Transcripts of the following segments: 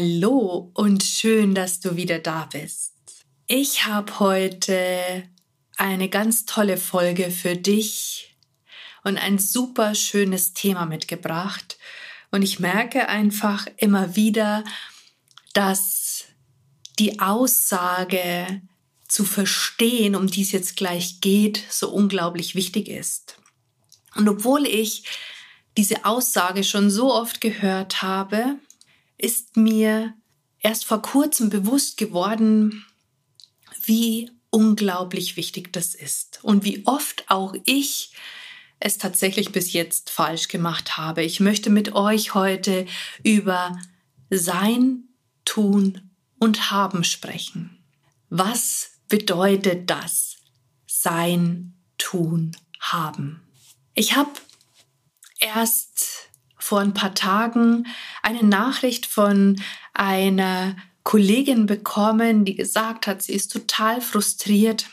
Hallo und schön, dass du wieder da bist. Ich habe heute eine ganz tolle Folge für dich und ein super schönes Thema mitgebracht. Und ich merke einfach immer wieder, dass die Aussage zu verstehen, um die es jetzt gleich geht, so unglaublich wichtig ist. Und obwohl ich diese Aussage schon so oft gehört habe, ist mir erst vor kurzem bewusst geworden, wie unglaublich wichtig das ist und wie oft auch ich es tatsächlich bis jetzt falsch gemacht habe. Ich möchte mit euch heute über Sein, Tun und Haben sprechen. Was bedeutet das? Sein, Tun, Haben. Ich habe erst vor ein paar Tagen eine Nachricht von einer Kollegin bekommen, die gesagt hat, sie ist total frustriert,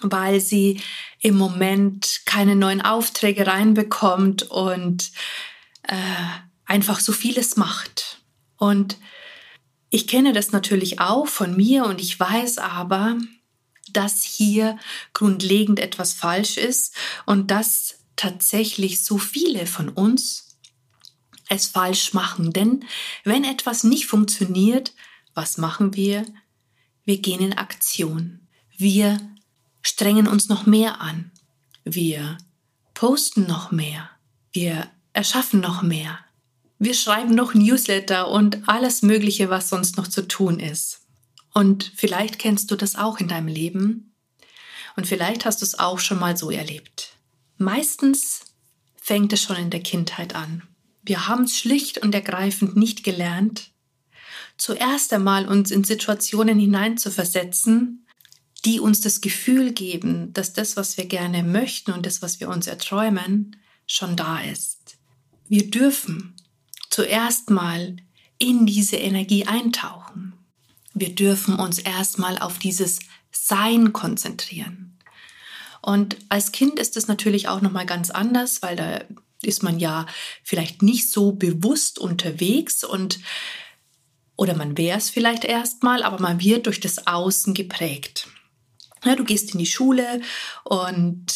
weil sie im Moment keine neuen Aufträge reinbekommt und äh, einfach so vieles macht. Und ich kenne das natürlich auch von mir und ich weiß aber, dass hier grundlegend etwas falsch ist und dass tatsächlich so viele von uns es falsch machen. Denn wenn etwas nicht funktioniert, was machen wir? Wir gehen in Aktion. Wir strengen uns noch mehr an. Wir posten noch mehr. Wir erschaffen noch mehr. Wir schreiben noch Newsletter und alles Mögliche, was sonst noch zu tun ist. Und vielleicht kennst du das auch in deinem Leben. Und vielleicht hast du es auch schon mal so erlebt. Meistens fängt es schon in der Kindheit an. Wir haben es schlicht und ergreifend nicht gelernt, zuerst einmal uns in Situationen hineinzuversetzen, die uns das Gefühl geben, dass das, was wir gerne möchten und das, was wir uns erträumen, schon da ist. Wir dürfen zuerst mal in diese Energie eintauchen. Wir dürfen uns erstmal auf dieses Sein konzentrieren. Und als Kind ist es natürlich auch noch mal ganz anders, weil da ist man ja vielleicht nicht so bewusst unterwegs und oder man wäre es vielleicht erstmal, aber man wird durch das Außen geprägt. Ja, du gehst in die Schule und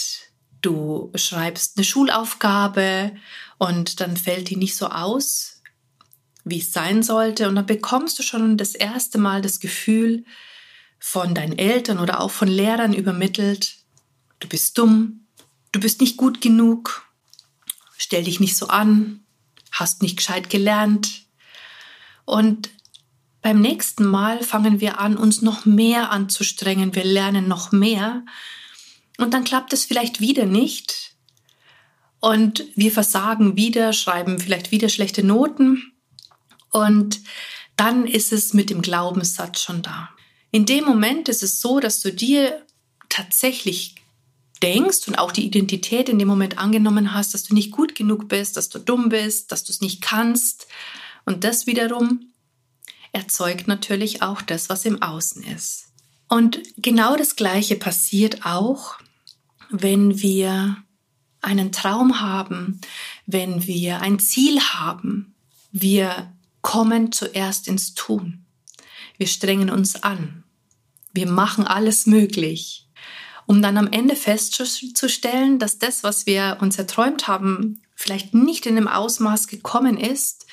du schreibst eine Schulaufgabe und dann fällt die nicht so aus, wie es sein sollte. Und dann bekommst du schon das erste Mal das Gefühl von deinen Eltern oder auch von Lehrern übermittelt, du bist dumm, du bist nicht gut genug, stell dich nicht so an, hast nicht gescheit gelernt. Und beim nächsten Mal fangen wir an, uns noch mehr anzustrengen. Wir lernen noch mehr. Und dann klappt es vielleicht wieder nicht. Und wir versagen wieder, schreiben vielleicht wieder schlechte Noten. Und dann ist es mit dem Glaubenssatz schon da. In dem Moment ist es so, dass du dir tatsächlich denkst und auch die Identität in dem Moment angenommen hast, dass du nicht gut genug bist, dass du dumm bist, dass du es nicht kannst. Und das wiederum erzeugt natürlich auch das, was im Außen ist. Und genau das Gleiche passiert auch, wenn wir einen Traum haben, wenn wir ein Ziel haben. Wir kommen zuerst ins Tun. Wir strengen uns an. Wir machen alles möglich, um dann am Ende festzustellen, dass das, was wir uns erträumt haben, vielleicht nicht in dem Ausmaß gekommen ist,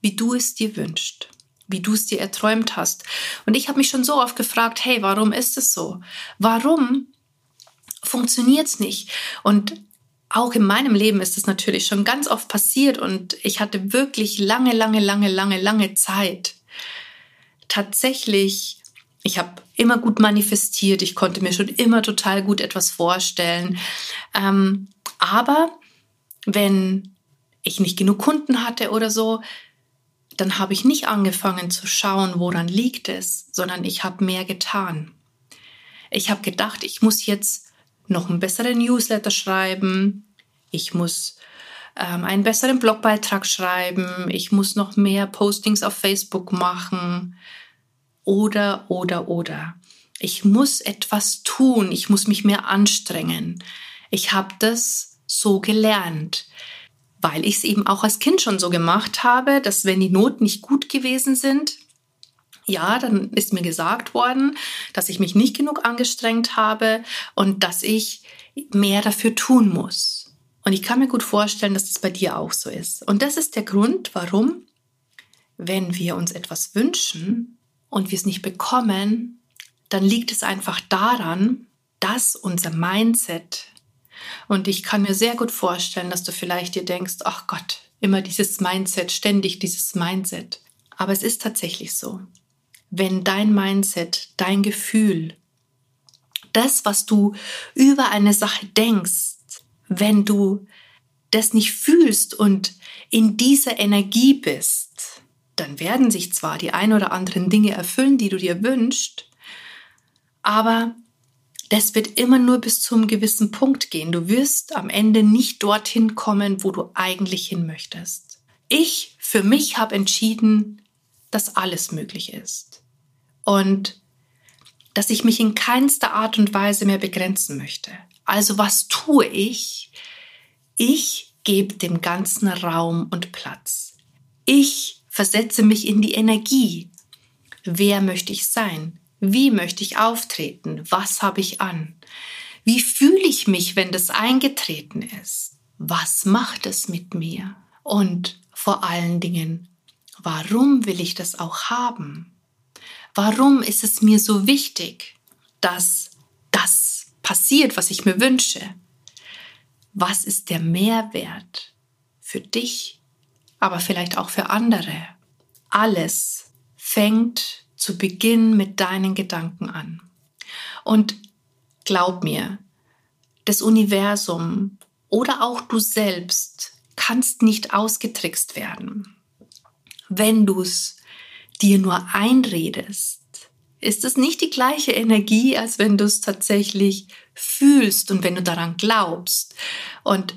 wie du es dir wünschst wie du es dir erträumt hast. Und ich habe mich schon so oft gefragt, hey, warum ist es so? Warum funktioniert es nicht? Und auch in meinem Leben ist es natürlich schon ganz oft passiert und ich hatte wirklich lange, lange, lange, lange, lange Zeit. Tatsächlich, ich habe immer gut manifestiert, ich konnte mir schon immer total gut etwas vorstellen. Ähm, aber wenn ich nicht genug Kunden hatte oder so, dann habe ich nicht angefangen zu schauen, woran liegt es, sondern ich habe mehr getan. Ich habe gedacht, ich muss jetzt noch einen besseren Newsletter schreiben, ich muss ähm, einen besseren Blogbeitrag schreiben, ich muss noch mehr Postings auf Facebook machen oder, oder, oder. Ich muss etwas tun, ich muss mich mehr anstrengen. Ich habe das so gelernt, weil ich es eben auch als Kind schon so gemacht habe, dass wenn die Noten nicht gut gewesen sind, ja, dann ist mir gesagt worden, dass ich mich nicht genug angestrengt habe und dass ich mehr dafür tun muss. Und ich kann mir gut vorstellen, dass das bei dir auch so ist. Und das ist der Grund, warum, wenn wir uns etwas wünschen und wir es nicht bekommen, dann liegt es einfach daran, dass unser Mindset, und ich kann mir sehr gut vorstellen, dass du vielleicht dir denkst, ach Gott, immer dieses Mindset, ständig dieses Mindset. Aber es ist tatsächlich so. Wenn dein Mindset, dein Gefühl, das, was du über eine Sache denkst, wenn du das nicht fühlst und in dieser Energie bist, dann werden sich zwar die ein oder anderen Dinge erfüllen, die du dir wünschst, aber das wird immer nur bis zu einem gewissen Punkt gehen. Du wirst am Ende nicht dorthin kommen, wo du eigentlich hin möchtest. Ich für mich habe entschieden, dass alles möglich ist und dass ich mich in keinster Art und Weise mehr begrenzen möchte. Also was tue ich? Ich gebe dem ganzen Raum und Platz. Ich versetze mich in die Energie. Wer möchte ich sein? Wie möchte ich auftreten? Was habe ich an? Wie fühle ich mich, wenn das eingetreten ist? Was macht es mit mir? Und vor allen Dingen, warum will ich das auch haben? Warum ist es mir so wichtig, dass das passiert, was ich mir wünsche? Was ist der Mehrwert für dich, aber vielleicht auch für andere? Alles fängt zu Beginn mit deinen Gedanken an. Und glaub mir, das Universum oder auch du selbst kannst nicht ausgetrickst werden. Wenn du es dir nur einredest, ist es nicht die gleiche Energie, als wenn du es tatsächlich fühlst und wenn du daran glaubst. Und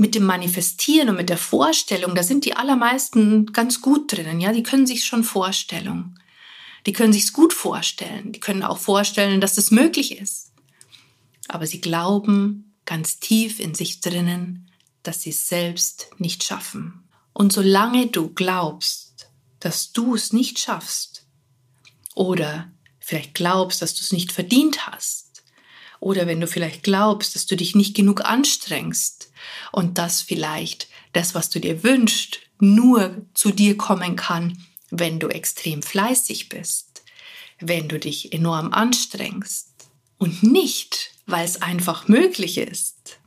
mit dem Manifestieren und mit der Vorstellung, da sind die allermeisten ganz gut drinnen, ja, die können sich schon Vorstellung. Die können sich's gut vorstellen. Die können auch vorstellen, dass es möglich ist. Aber sie glauben ganz tief in sich drinnen, dass sie es selbst nicht schaffen. Und solange du glaubst, dass du es nicht schaffst, oder vielleicht glaubst, dass du es nicht verdient hast. Oder wenn du vielleicht glaubst, dass du dich nicht genug anstrengst und dass vielleicht das, was du dir wünschst, nur zu dir kommen kann, wenn du extrem fleißig bist, wenn du dich enorm anstrengst und nicht, weil es einfach möglich ist,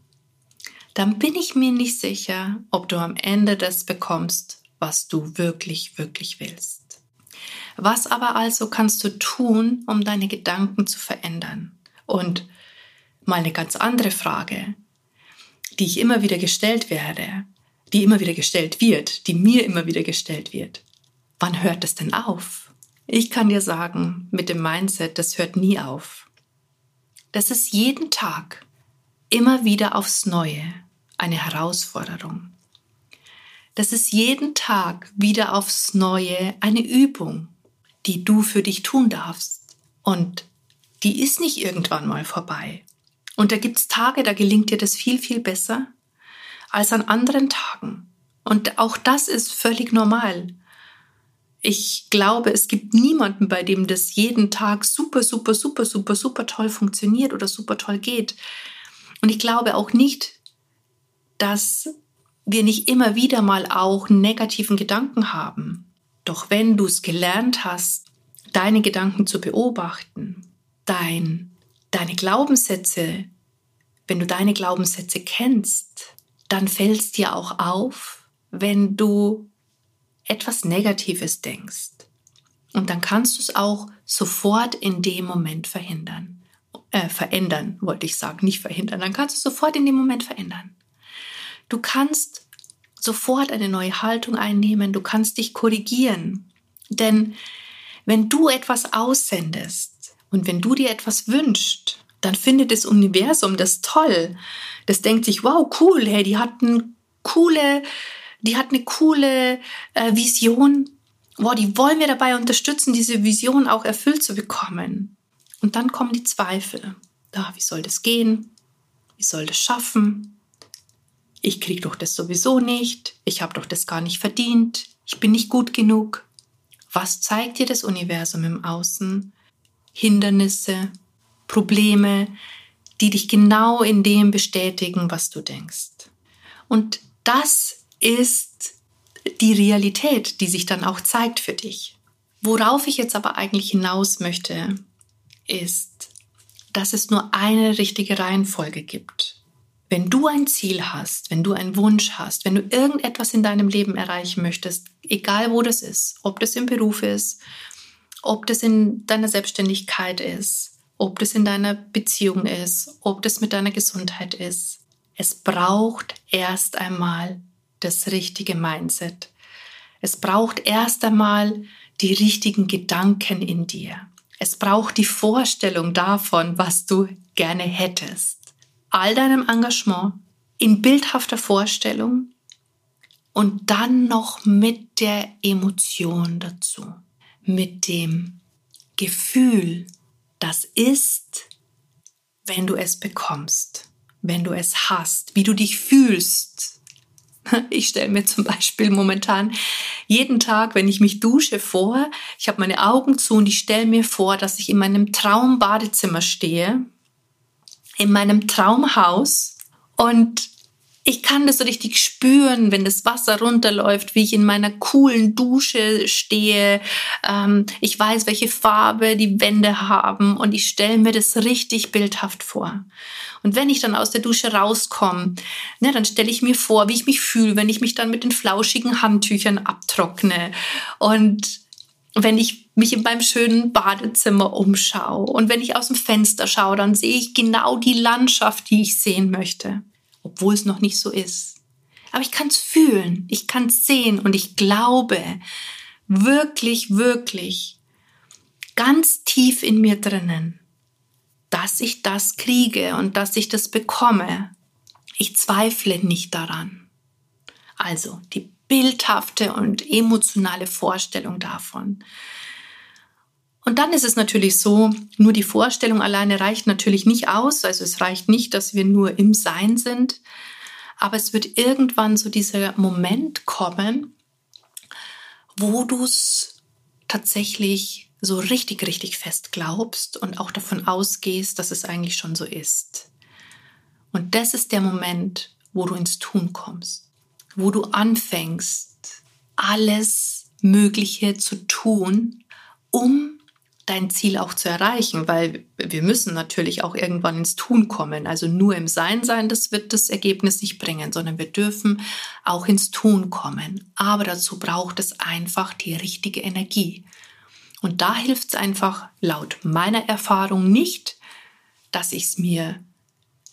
dann bin ich mir nicht sicher, ob du am Ende das bekommst, was du wirklich, wirklich willst. Was aber also kannst du tun, um deine Gedanken zu verändern? Und mal eine ganz andere Frage, die ich immer wieder gestellt werde, die immer wieder gestellt wird, die mir immer wieder gestellt wird. Wann hört es denn auf? Ich kann dir sagen, mit dem Mindset, das hört nie auf. Das ist jeden Tag immer wieder aufs Neue eine Herausforderung. Das ist jeden Tag wieder aufs Neue eine Übung, die du für dich tun darfst. Und die ist nicht irgendwann mal vorbei. Und da gibt's Tage, da gelingt dir das viel, viel besser als an anderen Tagen. Und auch das ist völlig normal. Ich glaube, es gibt niemanden, bei dem das jeden Tag super, super, super, super, super toll funktioniert oder super toll geht. Und ich glaube auch nicht, dass wir nicht immer wieder mal auch negativen Gedanken haben. Doch wenn du es gelernt hast, deine Gedanken zu beobachten, dein, deine Glaubenssätze, wenn du deine Glaubenssätze kennst, dann fällt es dir auch auf, wenn du etwas Negatives denkst. Und dann kannst du es auch sofort in dem Moment verhindern. Äh, verändern, wollte ich sagen, nicht verhindern. Dann kannst du es sofort in dem Moment verändern. Du kannst sofort eine neue Haltung einnehmen, du kannst dich korrigieren. Denn wenn du etwas aussendest und wenn du dir etwas wünschst, dann findet das Universum das toll. Das denkt sich, wow, cool, hey, die hat eine coole, die hat eine coole äh, Vision. Wow, die wollen wir dabei unterstützen, diese Vision auch erfüllt zu bekommen. Und dann kommen die Zweifel. Ja, wie soll das gehen? Wie soll das schaffen? Ich kriege doch das sowieso nicht. Ich habe doch das gar nicht verdient. Ich bin nicht gut genug. Was zeigt dir das Universum im Außen? Hindernisse, Probleme, die dich genau in dem bestätigen, was du denkst. Und das ist die Realität, die sich dann auch zeigt für dich. Worauf ich jetzt aber eigentlich hinaus möchte, ist, dass es nur eine richtige Reihenfolge gibt. Wenn du ein Ziel hast, wenn du einen Wunsch hast, wenn du irgendetwas in deinem Leben erreichen möchtest, egal wo das ist, ob das im Beruf ist, ob das in deiner Selbstständigkeit ist, ob das in deiner Beziehung ist, ob das mit deiner Gesundheit ist, es braucht erst einmal das richtige Mindset. Es braucht erst einmal die richtigen Gedanken in dir. Es braucht die Vorstellung davon, was du gerne hättest. All deinem Engagement in bildhafter Vorstellung und dann noch mit der Emotion dazu, mit dem Gefühl, das ist, wenn du es bekommst wenn du es hast, wie du dich fühlst. Ich stelle mir zum Beispiel momentan jeden Tag, wenn ich mich dusche, vor, ich habe meine Augen zu und ich stelle mir vor, dass ich in meinem Traumbadezimmer stehe, in meinem Traumhaus und ich kann das so richtig spüren, wenn das Wasser runterläuft, wie ich in meiner coolen Dusche stehe. Ähm, ich weiß, welche Farbe die Wände haben und ich stelle mir das richtig bildhaft vor. Und wenn ich dann aus der Dusche rauskomme, ne, dann stelle ich mir vor, wie ich mich fühle, wenn ich mich dann mit den flauschigen Handtüchern abtrockne und wenn ich mich in meinem schönen Badezimmer umschaue und wenn ich aus dem Fenster schaue, dann sehe ich genau die Landschaft, die ich sehen möchte obwohl es noch nicht so ist. Aber ich kann es fühlen, ich kann es sehen und ich glaube wirklich, wirklich ganz tief in mir drinnen, dass ich das kriege und dass ich das bekomme. Ich zweifle nicht daran. Also die bildhafte und emotionale Vorstellung davon. Und dann ist es natürlich so, nur die Vorstellung alleine reicht natürlich nicht aus. Also es reicht nicht, dass wir nur im Sein sind. Aber es wird irgendwann so dieser Moment kommen, wo du es tatsächlich so richtig, richtig fest glaubst und auch davon ausgehst, dass es eigentlich schon so ist. Und das ist der Moment, wo du ins Tun kommst, wo du anfängst, alles Mögliche zu tun, um dein Ziel auch zu erreichen, weil wir müssen natürlich auch irgendwann ins Tun kommen. Also nur im Sein sein, das wird das Ergebnis nicht bringen, sondern wir dürfen auch ins Tun kommen. Aber dazu braucht es einfach die richtige Energie. Und da hilft es einfach laut meiner Erfahrung nicht, dass ich es mir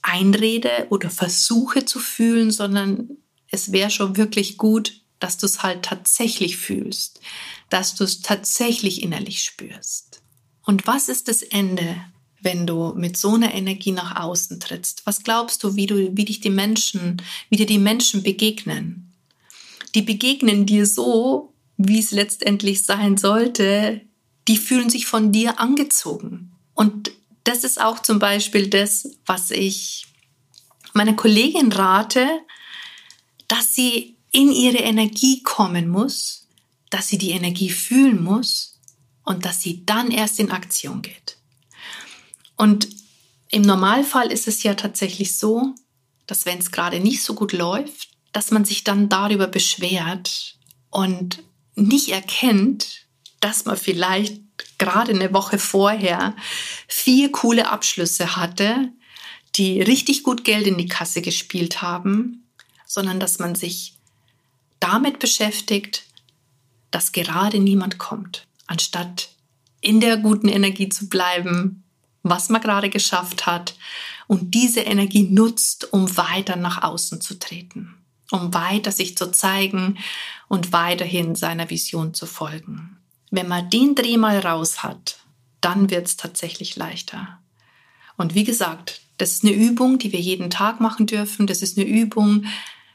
einrede oder versuche zu fühlen, sondern es wäre schon wirklich gut, dass du es halt tatsächlich fühlst, dass du es tatsächlich innerlich spürst. Und was ist das Ende, wenn du mit so einer Energie nach außen trittst? Was glaubst du, wie du, wie dich die Menschen, wie dir die Menschen begegnen? Die begegnen dir so, wie es letztendlich sein sollte. Die fühlen sich von dir angezogen. Und das ist auch zum Beispiel das, was ich meiner Kollegin rate, dass sie in ihre Energie kommen muss, dass sie die Energie fühlen muss und dass sie dann erst in Aktion geht. Und im Normalfall ist es ja tatsächlich so, dass wenn es gerade nicht so gut läuft, dass man sich dann darüber beschwert und nicht erkennt, dass man vielleicht gerade eine Woche vorher vier coole Abschlüsse hatte, die richtig gut Geld in die Kasse gespielt haben, sondern dass man sich damit beschäftigt, dass gerade niemand kommt anstatt in der guten Energie zu bleiben, was man gerade geschafft hat und diese Energie nutzt, um weiter nach außen zu treten. um weiter sich zu zeigen und weiterhin seiner Vision zu folgen. Wenn man den Dreh mal raus hat, dann wird es tatsächlich leichter. Und wie gesagt, das ist eine Übung, die wir jeden Tag machen dürfen. Das ist eine Übung,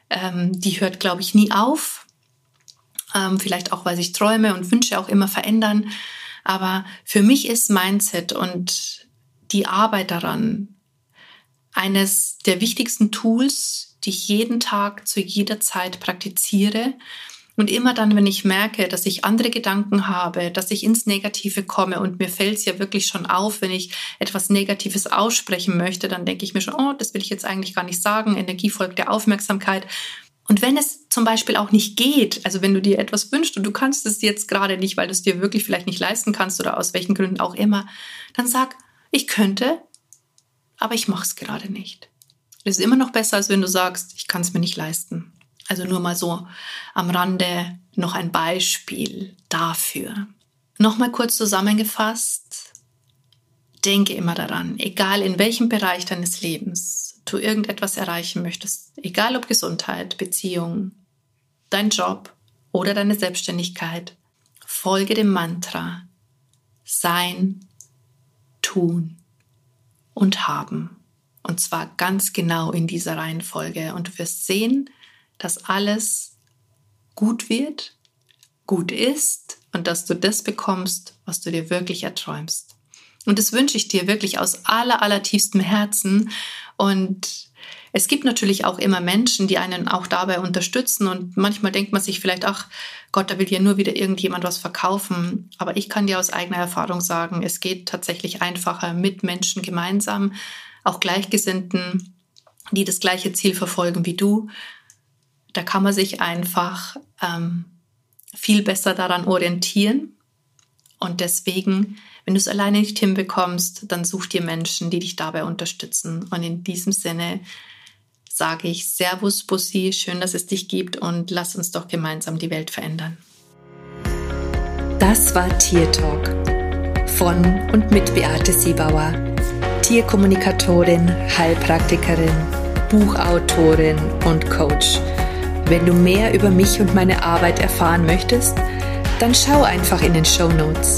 ähm, die hört, glaube ich, nie auf. Ähm, vielleicht auch, weil sich Träume und Wünsche auch immer verändern. Aber für mich ist Mindset und die Arbeit daran eines der wichtigsten Tools, die ich jeden Tag zu jeder Zeit praktiziere. Und immer dann, wenn ich merke, dass ich andere Gedanken habe, dass ich ins Negative komme und mir fällt es ja wirklich schon auf, wenn ich etwas Negatives aussprechen möchte, dann denke ich mir schon, oh, das will ich jetzt eigentlich gar nicht sagen. Energie folgt der Aufmerksamkeit. Und wenn es zum Beispiel auch nicht geht, also wenn du dir etwas wünschst und du kannst es jetzt gerade nicht, weil du es dir wirklich vielleicht nicht leisten kannst oder aus welchen Gründen auch immer, dann sag, ich könnte, aber ich mache es gerade nicht. Das ist immer noch besser, als wenn du sagst, ich kann es mir nicht leisten. Also nur mal so am Rande noch ein Beispiel dafür. Nochmal kurz zusammengefasst, denke immer daran, egal in welchem Bereich deines Lebens du irgendetwas erreichen möchtest, egal ob Gesundheit, Beziehung, dein Job oder deine Selbstständigkeit, folge dem Mantra Sein, Tun und Haben. Und zwar ganz genau in dieser Reihenfolge. Und du wirst sehen, dass alles gut wird, gut ist und dass du das bekommst, was du dir wirklich erträumst. Und das wünsche ich dir wirklich aus aller, aller tiefstem Herzen. Und es gibt natürlich auch immer Menschen, die einen auch dabei unterstützen. Und manchmal denkt man sich vielleicht, ach Gott, da will ja nur wieder irgendjemand was verkaufen. Aber ich kann dir aus eigener Erfahrung sagen, es geht tatsächlich einfacher mit Menschen gemeinsam, auch Gleichgesinnten, die das gleiche Ziel verfolgen wie du. Da kann man sich einfach ähm, viel besser daran orientieren. Und deswegen, wenn du es alleine nicht hinbekommst, dann such dir Menschen, die dich dabei unterstützen. Und in diesem Sinne sage ich Servus Bussi, schön, dass es dich gibt und lass uns doch gemeinsam die Welt verändern. Das war Tier Talk von und mit Beate Siebauer, Tierkommunikatorin, Heilpraktikerin, Buchautorin und Coach. Wenn du mehr über mich und meine Arbeit erfahren möchtest, dann schau einfach in den Show Notes.